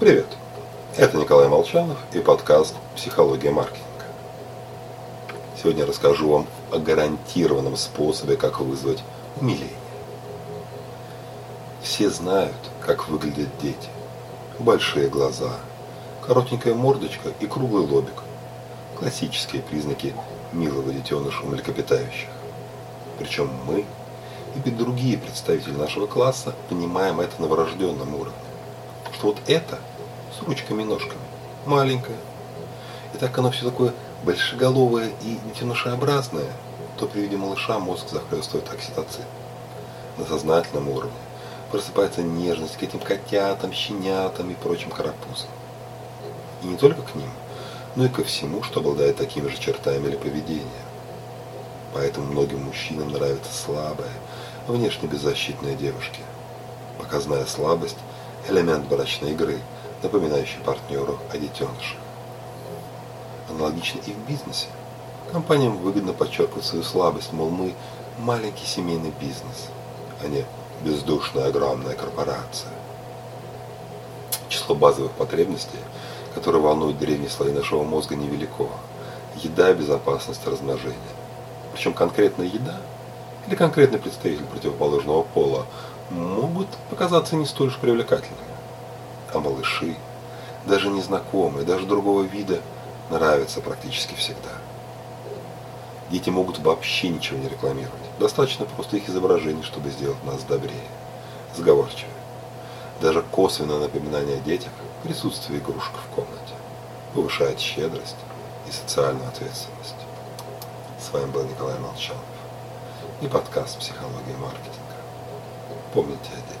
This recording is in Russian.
Привет! Это Николай Молчанов и подкаст «Психология маркетинга». Сегодня расскажу вам о гарантированном способе, как вызвать умиление. Все знают, как выглядят дети. Большие глаза, коротенькая мордочка и круглый лобик. Классические признаки милого детеныша млекопитающих. Причем мы и другие представители нашего класса понимаем это на врожденном уровне. Что вот это с ручками и ножками, маленькое. И так оно все такое большеголовое и детенышеобразное, то при виде малыша мозг захлестывает окситоцин. На сознательном уровне просыпается нежность к этим котятам, щенятам и прочим карапузам. И не только к ним, но и ко всему, что обладает такими же чертами или поведением. Поэтому многим мужчинам нравятся слабые, внешне беззащитные девушки. Показная слабость – элемент брачной игры, напоминающий партнеру о детенышах. Аналогично и в бизнесе. Компаниям выгодно подчеркивать свою слабость, мол, мы маленький семейный бизнес, а не бездушная огромная корпорация. Число базовых потребностей, которые волнуют древние слои нашего мозга, невелико. Еда, безопасность, размножение. Причем конкретная еда или конкретный представитель противоположного пола могут показаться не столь уж привлекательными. А малыши, даже незнакомые, даже другого вида, нравятся практически всегда. Дети могут вообще ничего не рекламировать. Достаточно просто их изображений, чтобы сделать нас добрее, сговорчивее. Даже косвенное напоминание о детях, присутствие игрушек в комнате, повышает щедрость и социальную ответственность. С вами был Николай Молчанов и подкаст «Психология маркетинга». Помните о